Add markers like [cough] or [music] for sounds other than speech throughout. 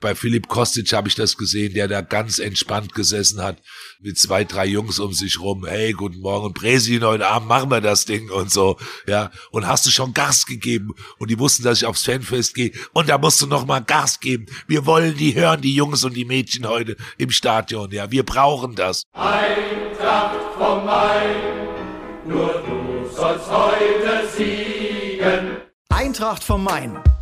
Bei Philipp Kostic habe ich das gesehen, der da ganz entspannt gesessen hat mit zwei, drei Jungs um sich rum. Hey, guten Morgen, Präsi, heute Abend machen wir das Ding und so. Ja, und hast du schon Gas gegeben? Und die wussten, dass ich aufs Fanfest gehe. Und da musst du noch mal Gas geben. Wir wollen die hören, die Jungs und die Mädchen heute im Stadion. Ja, wir brauchen das. Eintracht vom Main, nur du sollst heute siegen. Eintracht vom Main,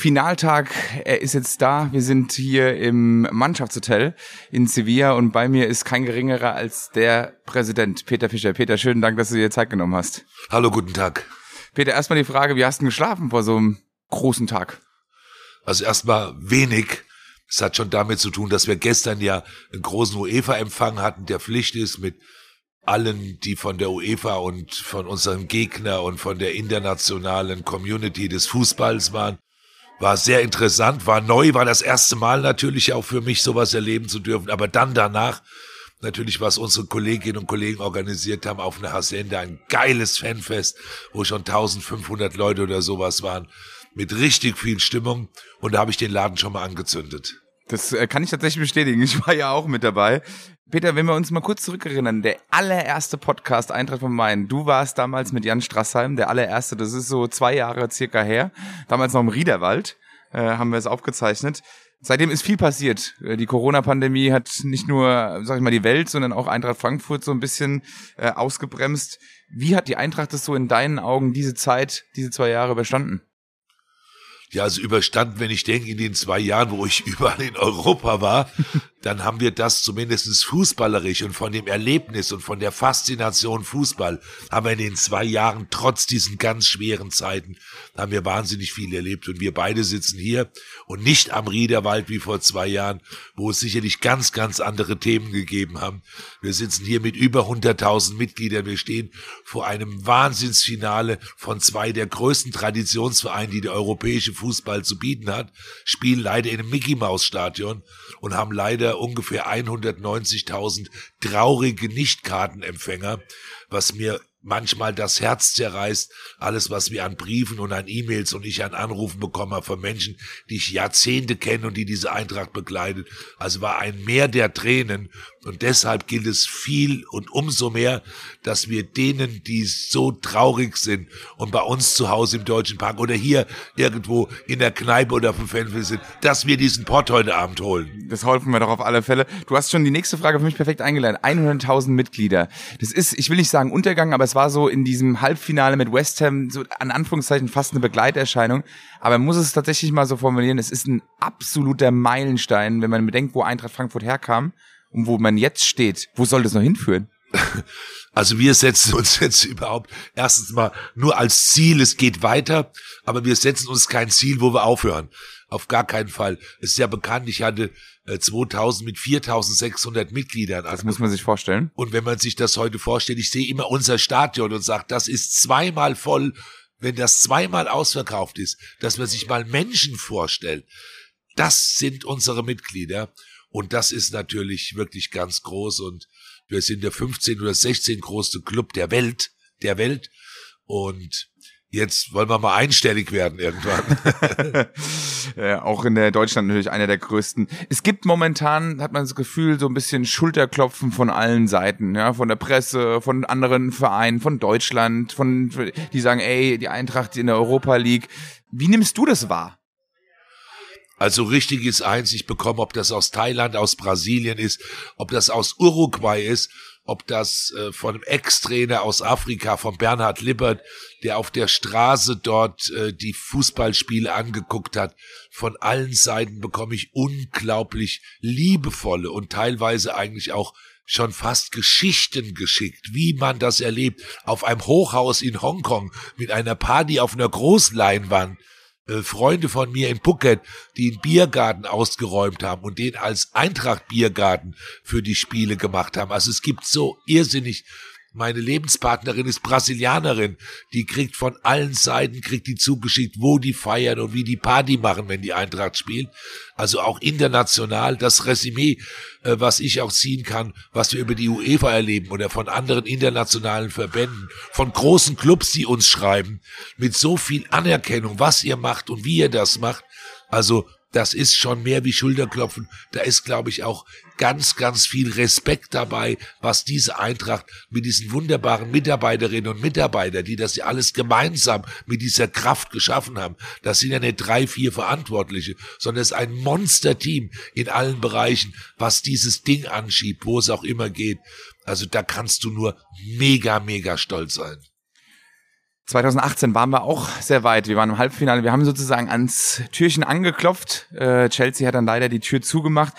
Finaltag, er ist jetzt da. Wir sind hier im Mannschaftshotel in Sevilla und bei mir ist kein geringerer als der Präsident Peter Fischer. Peter, schönen Dank, dass du dir Zeit genommen hast. Hallo, guten Tag. Peter, erstmal die Frage, wie hast du geschlafen vor so einem großen Tag? Also erstmal wenig. Es hat schon damit zu tun, dass wir gestern ja einen großen UEFA-Empfang hatten, der Pflicht ist mit allen, die von der UEFA und von unserem Gegner und von der internationalen Community des Fußballs waren. War sehr interessant, war neu, war das erste Mal natürlich auch für mich sowas erleben zu dürfen. Aber dann danach, natürlich was unsere Kolleginnen und Kollegen organisiert haben auf einer Hacienda, ein geiles Fanfest, wo schon 1500 Leute oder sowas waren, mit richtig viel Stimmung. Und da habe ich den Laden schon mal angezündet. Das äh, kann ich tatsächlich bestätigen. Ich war ja auch mit dabei. Peter, wenn wir uns mal kurz zurückerinnern, der allererste Podcast Eintracht von Main. Du warst damals mit Jan Strassheim, der allererste. Das ist so zwei Jahre circa her. Damals noch im Riederwald äh, haben wir es aufgezeichnet. Seitdem ist viel passiert. Äh, Die Corona-Pandemie hat nicht nur, sag ich mal, die Welt, sondern auch Eintracht Frankfurt so ein bisschen äh, ausgebremst. Wie hat die Eintracht es so in deinen Augen diese Zeit, diese zwei Jahre überstanden? Ja, also überstanden, wenn ich denke, in den zwei Jahren, wo ich [laughs] überall in Europa war, dann haben wir das zumindestens fußballerisch und von dem Erlebnis und von der Faszination Fußball haben wir in den zwei Jahren, trotz diesen ganz schweren Zeiten, haben wir wahnsinnig viel erlebt. Und wir beide sitzen hier und nicht am Riederwald wie vor zwei Jahren, wo es sicherlich ganz, ganz andere Themen gegeben haben. Wir sitzen hier mit über 100.000 Mitgliedern. Wir stehen vor einem Wahnsinnsfinale von zwei der größten Traditionsvereine, die der europäische Fußball zu bieten hat, spielen leider in einem Mickey Maus Stadion und haben leider ungefähr 190.000 traurige Nichtkartenempfänger, was mir manchmal das Herz zerreißt, alles, was wir an Briefen und an E-Mails und ich an Anrufen bekomme von Menschen, die ich Jahrzehnte kenne und die diese Eintracht begleitet. Also war ein Meer der Tränen und deshalb gilt es viel und umso mehr, dass wir denen, die so traurig sind und bei uns zu Hause im Deutschen Park oder hier irgendwo in der Kneipe oder auf dem Fanfest sind, dass wir diesen Pott heute Abend holen. Das helfen wir doch auf alle Fälle. Du hast schon die nächste Frage für mich perfekt eingeleitet. 100.000 Mitglieder. Das ist, ich will nicht sagen Untergang, aber es war so in diesem Halbfinale mit West Ham so an Anführungszeichen fast eine Begleiterscheinung. Aber man muss es tatsächlich mal so formulieren. Es ist ein absoluter Meilenstein, wenn man bedenkt, wo Eintracht Frankfurt herkam und wo man jetzt steht. Wo soll das noch hinführen? [laughs] Also wir setzen uns jetzt überhaupt erstens mal nur als Ziel, es geht weiter, aber wir setzen uns kein Ziel, wo wir aufhören. Auf gar keinen Fall. Es ist ja bekannt, ich hatte äh, 2000 mit 4600 Mitgliedern. Das muss man sich vorstellen. Und wenn man sich das heute vorstellt, ich sehe immer unser Stadion und sage, das ist zweimal voll, wenn das zweimal ausverkauft ist, dass man sich mal Menschen vorstellt. Das sind unsere Mitglieder. Und das ist natürlich wirklich ganz groß. Und wir sind der 15 oder 16 größte Club der Welt, der Welt. Und jetzt wollen wir mal einstellig werden irgendwann. [laughs] ja, auch in der Deutschland natürlich einer der größten. Es gibt momentan, hat man das Gefühl, so ein bisschen Schulterklopfen von allen Seiten, ja, von der Presse, von anderen Vereinen, von Deutschland, von, die sagen, ey, die Eintracht in der Europa League. Wie nimmst du das wahr? Also richtig ist eins, ich bekomme, ob das aus Thailand, aus Brasilien ist, ob das aus Uruguay ist, ob das äh, von einem Ex-Trainer aus Afrika, von Bernhard Lippert, der auf der Straße dort äh, die Fußballspiele angeguckt hat. Von allen Seiten bekomme ich unglaublich liebevolle und teilweise eigentlich auch schon fast Geschichten geschickt, wie man das erlebt, auf einem Hochhaus in Hongkong mit einer Party auf einer Großleinwand äh, Freunde von mir in Phuket, die einen Biergarten ausgeräumt haben und den als Eintracht Biergarten für die Spiele gemacht haben. Also es gibt so irrsinnig meine Lebenspartnerin ist Brasilianerin. Die kriegt von allen Seiten, kriegt die zugeschickt, wo die feiern und wie die Party machen, wenn die Eintracht spielt. Also auch international das Resümee, äh, was ich auch ziehen kann, was wir über die UEFA erleben oder von anderen internationalen Verbänden, von großen Clubs, die uns schreiben, mit so viel Anerkennung, was ihr macht und wie ihr das macht. Also das ist schon mehr wie Schulterklopfen. Da ist, glaube ich, auch ganz, ganz viel Respekt dabei, was diese Eintracht mit diesen wunderbaren Mitarbeiterinnen und Mitarbeitern, die das ja alles gemeinsam mit dieser Kraft geschaffen haben. Das sind ja nicht drei, vier Verantwortliche, sondern es ist ein Monsterteam in allen Bereichen, was dieses Ding anschiebt, wo es auch immer geht. Also da kannst du nur mega, mega stolz sein. 2018 waren wir auch sehr weit. Wir waren im Halbfinale. Wir haben sozusagen ans Türchen angeklopft. Äh, Chelsea hat dann leider die Tür zugemacht.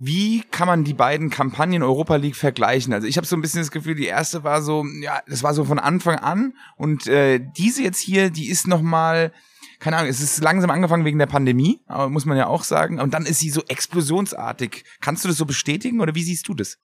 Wie kann man die beiden Kampagnen Europa League vergleichen? Also ich habe so ein bisschen das Gefühl, die erste war so, ja, das war so von Anfang an und äh, diese jetzt hier, die ist noch mal keine Ahnung, es ist langsam angefangen wegen der Pandemie, muss man ja auch sagen. Und dann ist sie so explosionsartig. Kannst du das so bestätigen oder wie siehst du das?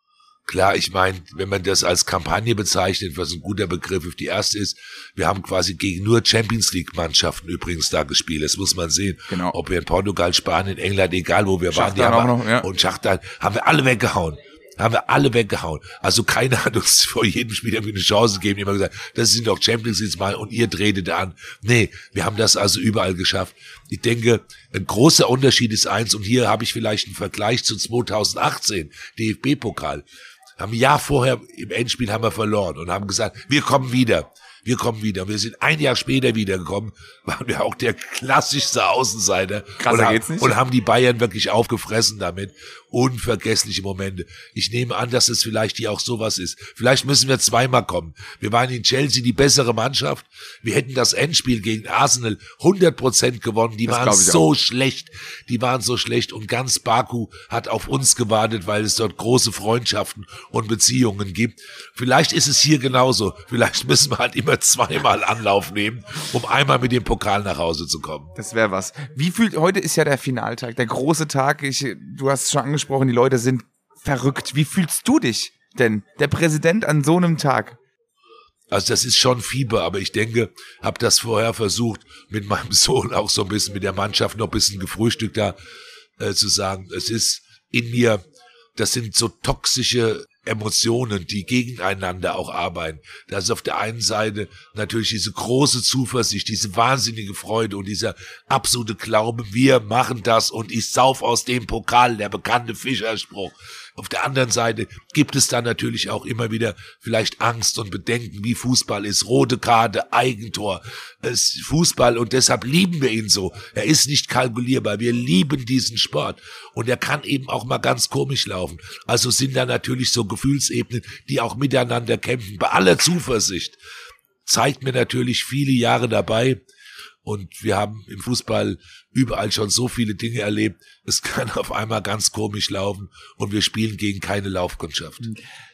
Klar, ich meine, wenn man das als Kampagne bezeichnet, was ein guter Begriff auf die erste ist, wir haben quasi gegen nur Champions League Mannschaften übrigens da gespielt. Das muss man sehen. Genau. Ob wir in Portugal, Spanien, England, egal wo wir Schachtan waren, die haben noch, ja. und Schachtan haben wir alle weggehauen. Haben wir alle weggehauen. Also keiner hat uns [laughs] vor jedem Spiel irgendwie eine Chance gegeben. Haben gesagt, das sind doch Champions League mal und ihr tretet an. Nee, wir haben das also überall geschafft. Ich denke, ein großer Unterschied ist eins und hier habe ich vielleicht einen Vergleich zu 2018, DFB-Pokal haben ein Jahr vorher im Endspiel haben wir verloren und haben gesagt, wir kommen wieder. Wir kommen wieder. Wir sind ein Jahr später wiedergekommen, waren wir auch der klassischste Außenseiter. Krasser und, haben- geht's nicht. und haben die Bayern wirklich aufgefressen damit. Unvergessliche Momente. Ich nehme an, dass es vielleicht hier auch sowas ist. Vielleicht müssen wir zweimal kommen. Wir waren in Chelsea die bessere Mannschaft. Wir hätten das Endspiel gegen Arsenal 100% gewonnen. Die Das waren so schlecht. Die waren so schlecht und ganz Baku hat auf uns gewartet, weil es dort große Freundschaften und Beziehungen gibt. Vielleicht ist es hier genauso. Vielleicht müssen wir halt immer [laughs] zweimal Anlauf nehmen, um einmal mit dem Pokal nach Hause zu kommen. Das wäre was. Wie fühlt, heute ist ja der Finaltag, der große Tag. Ich, du hast es schon angesprochen, die Leute sind verrückt. Wie fühlst du dich denn? Der Präsident an so einem Tag. Also das ist schon Fieber, aber ich denke, habe das vorher versucht, mit meinem Sohn auch so ein bisschen mit der Mannschaft noch ein bisschen gefrühstückt da äh, zu sagen, es ist in mir, das sind so toxische Emotionen, die gegeneinander auch arbeiten. Das ist auf der einen Seite natürlich diese große Zuversicht, diese wahnsinnige Freude und dieser absolute Glaube, wir machen das und ich sauf aus dem Pokal, der bekannte Fischerspruch. Auf der anderen Seite gibt es dann natürlich auch immer wieder vielleicht Angst und Bedenken, wie Fußball ist. Rote Karte, Eigentor, es Fußball und deshalb lieben wir ihn so. Er ist nicht kalkulierbar. Wir lieben diesen Sport und er kann eben auch mal ganz komisch laufen. Also sind da natürlich so Gefühlsebenen, die auch miteinander kämpfen. Bei aller Zuversicht zeigt mir natürlich viele Jahre dabei. Und wir haben im Fußball überall schon so viele Dinge erlebt. Es kann [laughs] auf einmal ganz komisch laufen und wir spielen gegen keine Laufkundschaft.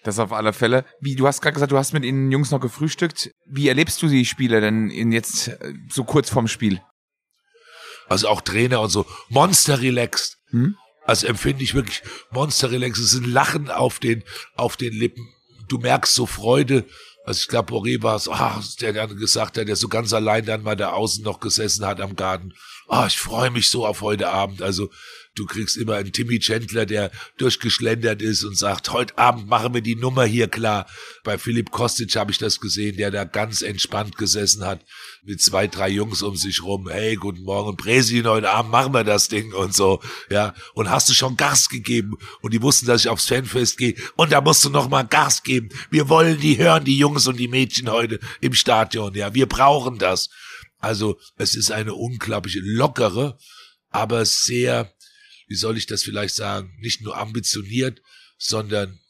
Das auf alle Fälle. Wie, du hast gerade gesagt, du hast mit den Jungs noch gefrühstückt. Wie erlebst du die Spiele denn in jetzt äh, so kurz vorm Spiel? Also auch Trainer und so. Monster relaxed. Hm? Also empfinde ich wirklich Monster relaxed. Es ist ein Lachen auf den, auf den Lippen. Du merkst so Freude. Also ich glaube, Boré war es, ah, der dann gesagt hat, der so ganz allein dann mal da außen noch gesessen hat am Garten. Ah, ich freue mich so auf heute Abend. Also du kriegst immer einen Timmy Chandler, der durchgeschlendert ist und sagt, heute Abend machen wir die Nummer hier klar. Bei Philipp Kostic habe ich das gesehen, der da ganz entspannt gesessen hat mit zwei, drei Jungs um sich rum. Hey, guten Morgen, Präsident, heute Abend machen wir das Ding und so. Ja, und hast du schon Gas gegeben? Und die wussten, dass ich aufs Fanfest gehe. Und da musst du noch mal Gas geben. Wir wollen die hören, die Jungs und die Mädchen heute im Stadion. Ja, wir brauchen das. Also es ist eine unglaubliche lockere, aber sehr, wie soll ich das vielleicht sagen, nicht nur ambitioniert, sondern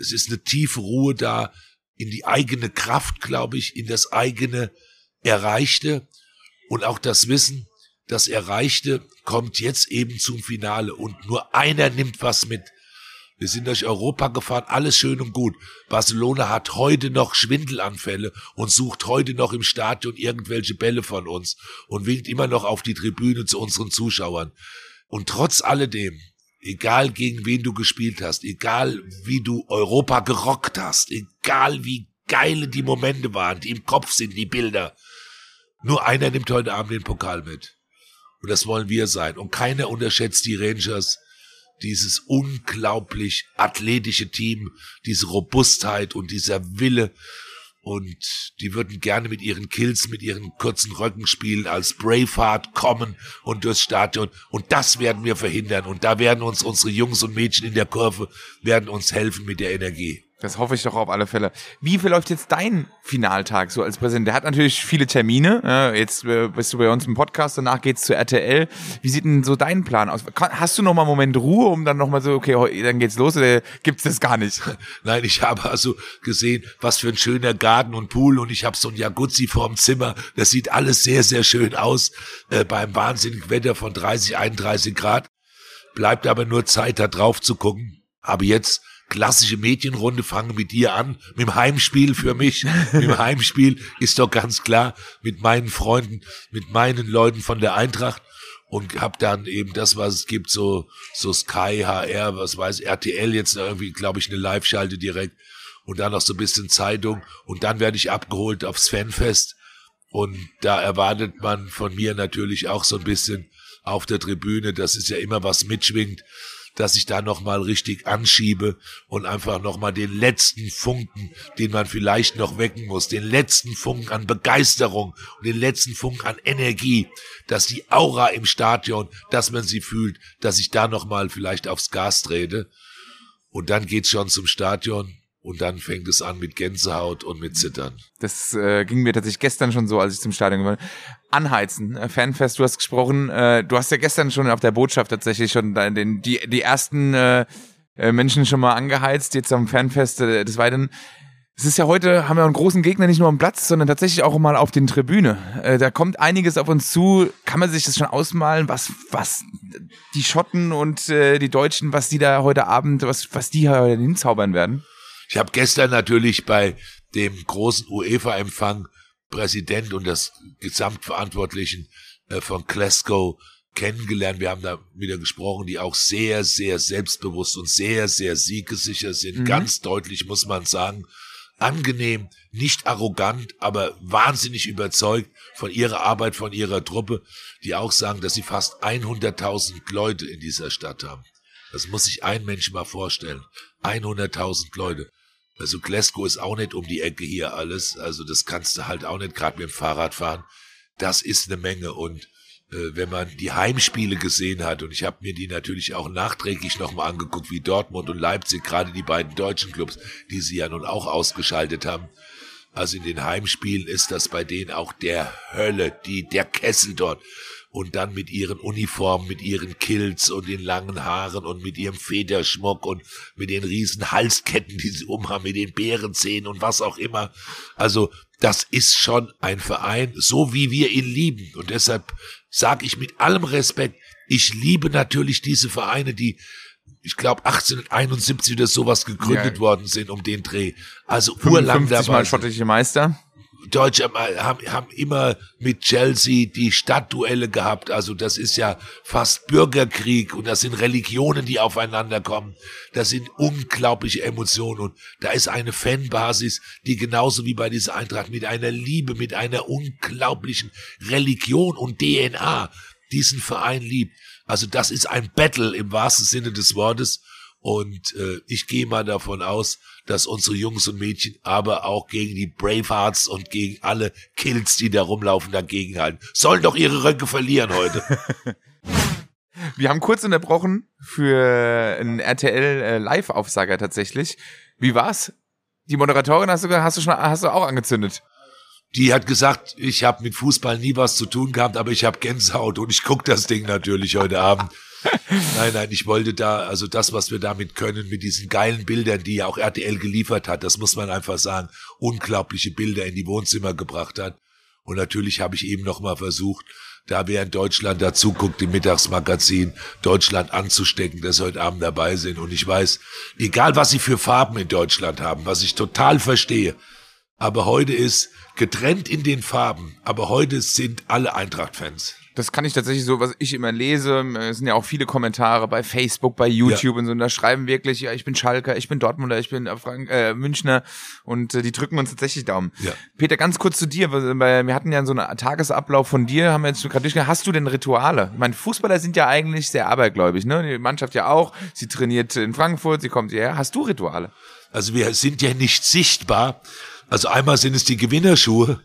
es ist eine tiefe Ruhe da in die eigene Kraft, glaube ich, in das eigene Erreichte und auch das Wissen, das Erreichte kommt jetzt eben zum Finale und nur einer nimmt was mit. Wir sind durch Europa gefahren, alles schön und gut. Barcelona hat heute noch Schwindelanfälle und sucht heute noch im Stadion irgendwelche Bälle von uns und winkt immer noch auf die Tribüne zu unseren Zuschauern. Und trotz alledem, egal gegen wen du gespielt hast, egal wie du Europa gerockt hast, egal wie geile die Momente waren, die im Kopf sind, die Bilder. Nur einer nimmt heute Abend den Pokal mit. Und das wollen wir sein. Und keiner unterschätzt die Rangers, dieses unglaublich athletische Team, diese Robustheit und dieser Wille. Und die würden gerne mit ihren Kills, mit ihren kurzen Röcken spielen, als Braveheart kommen und durchs Stadion. Und das werden wir verhindern. Und da werden uns unsere Jungs und Mädchen in der Kurve, werden uns helfen mit der Energie. Das hoffe ich doch auf alle Fälle. Wie verläuft jetzt dein Finaltag so als Präsident? Der hat natürlich viele Termine. Jetzt äh, bist du bei uns im Podcast, danach geht's zu RTL. Wie sieht denn so dein Plan aus? Hast du noch mal einen Moment Ruhe, um dann noch mal so, okay, dann geht's los oder gibt's das gar nicht? [laughs] Nein, ich habe also gesehen, was für ein schöner Garten und Pool und ich habe so ein Jacuzzi vorm Zimmer. Das sieht alles sehr, sehr schön aus äh, beim wahnsinnigen Wetter von 30, 31 Grad. Bleibt aber nur Zeit, da drauf zu gucken. Aber jetzt klassische Mädchenrunde, fange mit dir an, mit dem Heimspiel für mich. mit dem Heimspiel ist doch ganz klar, mit meinen Freunden, mit meinen Leuten von der Eintracht. Und hab dann eben das, was es gibt, so, so Sky, HR, was weiß, RTL jetzt irgendwie, glaube ich, eine Live-Schalte direkt. Und dann noch so ein bisschen Zeitung. Und dann werde ich abgeholt aufs Fanfest. Und da erwartet man von mir natürlich auch so ein bisschen auf der Tribüne, das ist ja immer was mitschwingt, dass ich da nochmal richtig anschiebe und einfach nochmal den letzten Funken, den man vielleicht noch wecken muss, den letzten Funken an Begeisterung und den letzten Funken an Energie, dass die Aura im Stadion, dass man sie fühlt, dass ich da nochmal vielleicht aufs Gas trete. Und dann geht's schon zum Stadion und dann fängt es an mit Gänsehaut und mit Zittern. Das äh, ging mir tatsächlich gestern schon so, als ich zum Stadion war. Anheizen, äh, Fanfest, du hast gesprochen. Äh, du hast ja gestern schon auf der Botschaft tatsächlich schon den, die, die ersten äh, äh, Menschen schon mal angeheizt, jetzt am Fanfest äh, des Weiteren. Es ist ja heute, haben wir einen großen Gegner nicht nur am Platz, sondern tatsächlich auch mal auf den Tribüne. Äh, da kommt einiges auf uns zu. Kann man sich das schon ausmalen, was, was die Schotten und äh, die Deutschen, was die da heute Abend, was, was die heute hinzaubern werden? Ich habe gestern natürlich bei dem großen UEFA-Empfang Präsident und das Gesamtverantwortlichen äh, von Glasgow kennengelernt. Wir haben da wieder gesprochen, die auch sehr, sehr selbstbewusst und sehr, sehr siegesicher sind. Mhm. Ganz deutlich muss man sagen. Angenehm, nicht arrogant, aber wahnsinnig überzeugt von ihrer Arbeit, von ihrer Truppe, die auch sagen, dass sie fast 100.000 Leute in dieser Stadt haben. Das muss sich ein Mensch mal vorstellen. 100.000 Leute. Also Glasgow ist auch nicht um die Ecke hier alles. Also das kannst du halt auch nicht gerade mit dem Fahrrad fahren. Das ist eine Menge. Und äh, wenn man die Heimspiele gesehen hat, und ich habe mir die natürlich auch nachträglich nochmal angeguckt, wie Dortmund und Leipzig, gerade die beiden deutschen Clubs, die sie ja nun auch ausgeschaltet haben. Also in den Heimspielen ist das bei denen auch der Hölle, die, der Kessel dort und dann mit ihren Uniformen, mit ihren Kills und den langen Haaren und mit ihrem Federschmuck und mit den riesen Halsketten, die sie umhaben, mit den Bärenzähnen und was auch immer. Also das ist schon ein Verein, so wie wir ihn lieben. Und deshalb sage ich mit allem Respekt, ich liebe natürlich diese Vereine, die ich glaube 1871 oder sowas gegründet ja. worden sind um den Dreh. Also urlang dabei. Mal schottische Meister. Deutsche haben, haben immer mit Chelsea die Stadtduelle gehabt. Also das ist ja fast Bürgerkrieg und das sind Religionen, die aufeinander kommen. Das sind unglaubliche Emotionen und da ist eine Fanbasis, die genauso wie bei dieser Eintracht mit einer Liebe, mit einer unglaublichen Religion und DNA diesen Verein liebt. Also das ist ein Battle im wahrsten Sinne des Wortes. Und äh, ich gehe mal davon aus, dass unsere Jungs und Mädchen aber auch gegen die Bravehearts und gegen alle Kills, die da rumlaufen, dagegenhalten. Sollen doch ihre Röcke verlieren heute. [laughs] Wir haben kurz unterbrochen für einen RTL äh, tatsächlich. Wie war's? Die Moderatorin hast du, hast du schon hast du auch angezündet. Die hat gesagt, ich habe mit Fußball nie was zu tun gehabt, aber ich habe Gänsehaut und ich guck das Ding natürlich heute Abend. Nein, nein, ich wollte da, also das, was wir damit können, mit diesen geilen Bildern, die ja auch RTL geliefert hat, das muss man einfach sagen, unglaubliche Bilder in die Wohnzimmer gebracht hat. Und natürlich habe ich eben nochmal versucht, da während Deutschland dazu guckt im Mittagsmagazin, Deutschland anzustecken, dass sie heute Abend dabei sind. Und ich weiß, egal was sie für Farben in Deutschland haben, was ich total verstehe, aber heute ist getrennt in den Farben, aber heute sind alle Eintracht-Fans. Das kann ich tatsächlich so, was ich immer lese, es sind ja auch viele Kommentare bei Facebook, bei YouTube ja. und so, und da schreiben wirklich, ja, ich bin Schalker, ich bin Dortmunder, ich bin äh, Frank, äh, Münchner und äh, die drücken uns tatsächlich Daumen. Ja. Peter, ganz kurz zu dir, weil wir hatten ja so einen Tagesablauf von dir, haben wir jetzt gerade durchgegangen, hast du denn Rituale? Ich meine, Fußballer sind ja eigentlich sehr abergläubig, ne? Die Mannschaft ja auch, sie trainiert in Frankfurt, sie kommt hierher. Hast du Rituale? Also wir sind ja nicht sichtbar. Also einmal sind es die Gewinnerschuhe,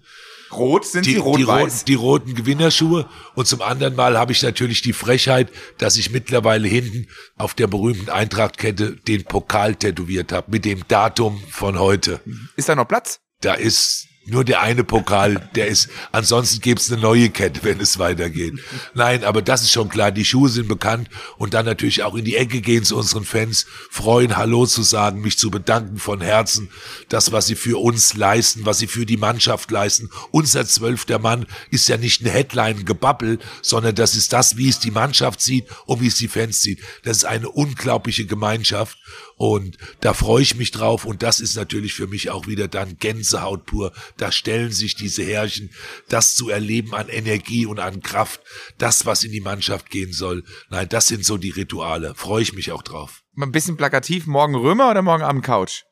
Rot sind die, sie rot die, roten, die roten Gewinnerschuhe. Und zum anderen Mal habe ich natürlich die Frechheit, dass ich mittlerweile hinten auf der berühmten Eintrachtkette den Pokal tätowiert habe mit dem Datum von heute. Ist da noch Platz? Da ist nur der eine Pokal, der ist, ansonsten gibt's eine neue Kette, wenn es weitergeht. Nein, aber das ist schon klar, die Schuhe sind bekannt und dann natürlich auch in die Ecke gehen zu unseren Fans, freuen, Hallo zu sagen, mich zu bedanken von Herzen, das, was sie für uns leisten, was sie für die Mannschaft leisten. Unser zwölfter Mann ist ja nicht eine Headline-Gebabbel, sondern das ist das, wie es die Mannschaft sieht und wie es die Fans sieht. Das ist eine unglaubliche Gemeinschaft und da freue ich mich drauf und das ist natürlich für mich auch wieder dann Gänsehaut pur. Da stellen sich diese Herrchen, das zu erleben an Energie und an Kraft, das, was in die Mannschaft gehen soll. Nein, das sind so die Rituale. Freue ich mich auch drauf. Mal ein bisschen plakativ, morgen Römer oder morgen Abend Couch?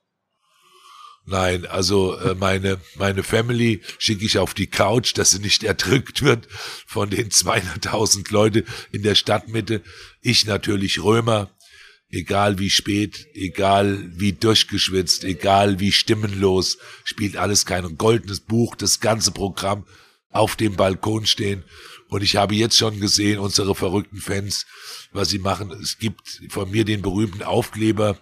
Nein, also äh, meine meine Family schicke ich auf die Couch, dass sie nicht erdrückt wird von den 200.000 Leute in der Stadtmitte. Ich natürlich Römer egal wie spät, egal wie durchgeschwitzt, egal wie stimmenlos, spielt alles kein goldenes Buch, das ganze Programm auf dem Balkon stehen. Und ich habe jetzt schon gesehen, unsere verrückten Fans, was sie machen. Es gibt von mir den berühmten Aufkleber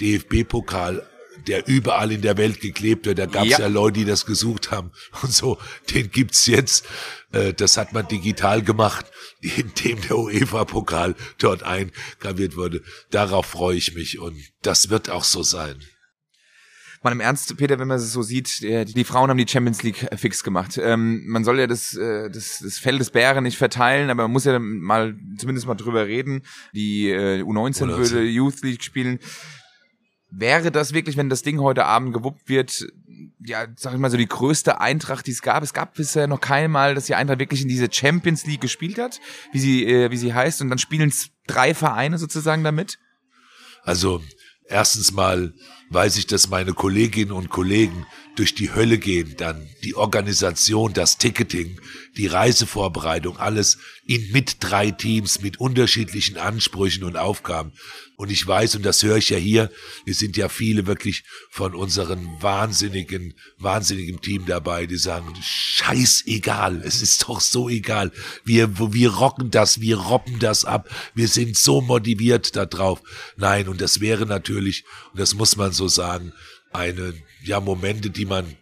DFB-Pokal der überall in der Welt geklebt wird. Da gab es ja. ja. Leute, die das gesucht haben [laughs] und so. Den gibt's jetzt. Äh, das hat man digital gemacht, [laughs] indem der UEFA-Pokal dort eingraviert wurde. Darauf freue ich mich und das wird auch so sein. Mal im Ernst, Peter, wenn man es so sieht, die, die Frauen haben die Champions League fix gemacht. Ähm, man soll ja das, äh, das, das Fell des Bären nicht verteilen, aber man muss ja mal zumindest mal drüber reden. Die äh, U19 U19. würde Youth League spielen wäre das wirklich, wenn das Ding heute Abend gewuppt wird, ja, sag ich mal so die größte Eintracht, die es gab. Es gab bisher noch kein Mal, dass die Eintracht wirklich in diese Champions League gespielt hat, wie sie, äh, wie sie heißt, und dann spielen drei Vereine sozusagen damit. Also erstens mal weiß ich, dass meine Kolleginnen und Kollegen durch die Hölle gehen, dann die Organisation, das Ticketing, die Reisevorbereitung, alles in mit drei Teams mit unterschiedlichen Ansprüchen und Aufgaben. Und ich weiß, und das höre ich ja hier, es sind ja viele wirklich von unseren wahnsinnigen, wahnsinnigen Team dabei, die sagen, scheißegal, es ist doch so egal. Wir, wir rocken das, wir robben das ab, wir sind so motiviert da drauf. Nein, und das wäre natürlich, und das muss man so sagen, eine, ja, Momente, die man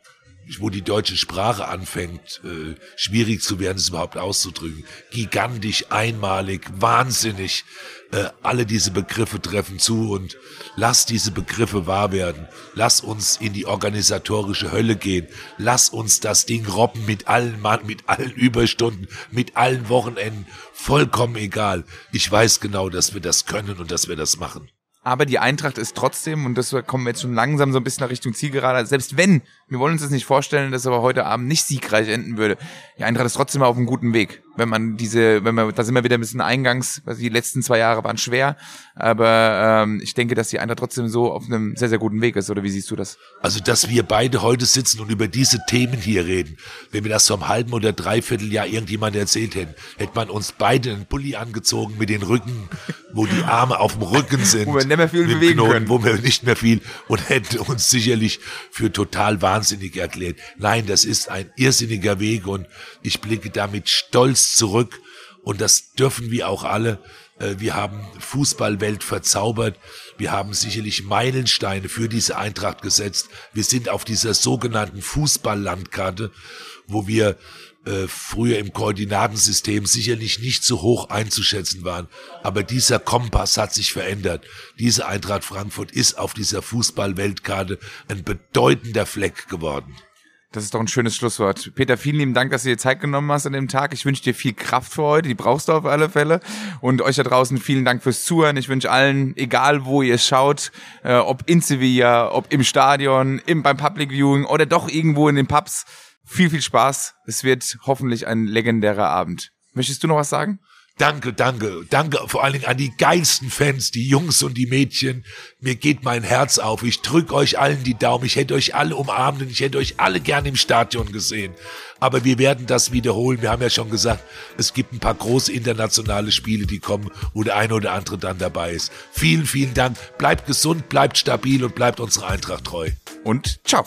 wo die deutsche Sprache anfängt, äh, schwierig zu werden, es überhaupt auszudrücken. Gigantisch, einmalig, wahnsinnig. Äh, alle diese Begriffe treffen zu und lass diese Begriffe wahr werden. Lass uns in die organisatorische Hölle gehen. Lass uns das Ding robben mit allen Mann, mit allen Überstunden, mit allen Wochenenden. Vollkommen egal. Ich weiß genau, dass wir das können und dass wir das machen. Aber die Eintracht ist trotzdem, und das kommen wir jetzt schon langsam so ein bisschen nach Richtung Zielgerade, selbst wenn, wir wollen uns das nicht vorstellen, dass aber heute Abend nicht siegreich enden würde, die Eintracht ist trotzdem auf einem guten Weg. Wenn man diese, wenn wir, da sind wir wieder ein bisschen eingangs, also die letzten zwei Jahre waren schwer, aber ähm, ich denke, dass die Eintracht trotzdem so auf einem sehr, sehr guten Weg ist, oder wie siehst du das? Also, dass wir beide heute sitzen und über diese Themen hier reden, wenn wir das vor einem halben oder dreiviertel Jahr irgendjemand erzählt hätten, hätte man uns beide einen Pulli angezogen mit den Rücken, wo die Arme auf dem Rücken [laughs] sind. wo wir nicht mehr viel bewegen Knoten, können. Wo wir nicht mehr viel und hätten uns sicherlich für total wahnsinnig erklärt. Nein, das ist ein irrsinniger Weg und ich blicke damit stolz zurück und das dürfen wir auch alle. Äh, wir haben Fußballwelt verzaubert. Wir haben sicherlich Meilensteine für diese Eintracht gesetzt. Wir sind auf dieser sogenannten Fußballlandkarte, wo wir äh, früher im Koordinatensystem sicherlich nicht so hoch einzuschätzen waren. Aber dieser Kompass hat sich verändert. Diese Eintracht Frankfurt ist auf dieser Fußballweltkarte ein bedeutender Fleck geworden. Das ist doch ein schönes Schlusswort. Peter, vielen lieben Dank, dass du dir Zeit genommen hast an dem Tag. Ich wünsche dir viel Kraft für heute, die brauchst du auf alle Fälle. Und euch da draußen vielen Dank fürs Zuhören. Ich wünsche allen, egal wo ihr schaut, äh, ob in Sevilla, ob im Stadion, im, beim Public Viewing oder doch irgendwo in den Pubs, viel, viel Spaß. Es wird hoffentlich ein legendärer Abend. Möchtest du noch was sagen? Danke, danke, danke vor allen Dingen an die geilsten Fans, die Jungs und die Mädchen. Mir geht mein Herz auf. Ich drück euch allen die Daumen. Ich hätte euch alle umarmt und ich hätte euch alle gerne im Stadion gesehen. Aber wir werden das wiederholen. Wir haben ja schon gesagt, es gibt ein paar große internationale Spiele, die kommen, wo der eine oder andere dann dabei ist. Vielen, vielen Dank. Bleibt gesund, bleibt stabil und bleibt unserer Eintracht treu. Und ciao.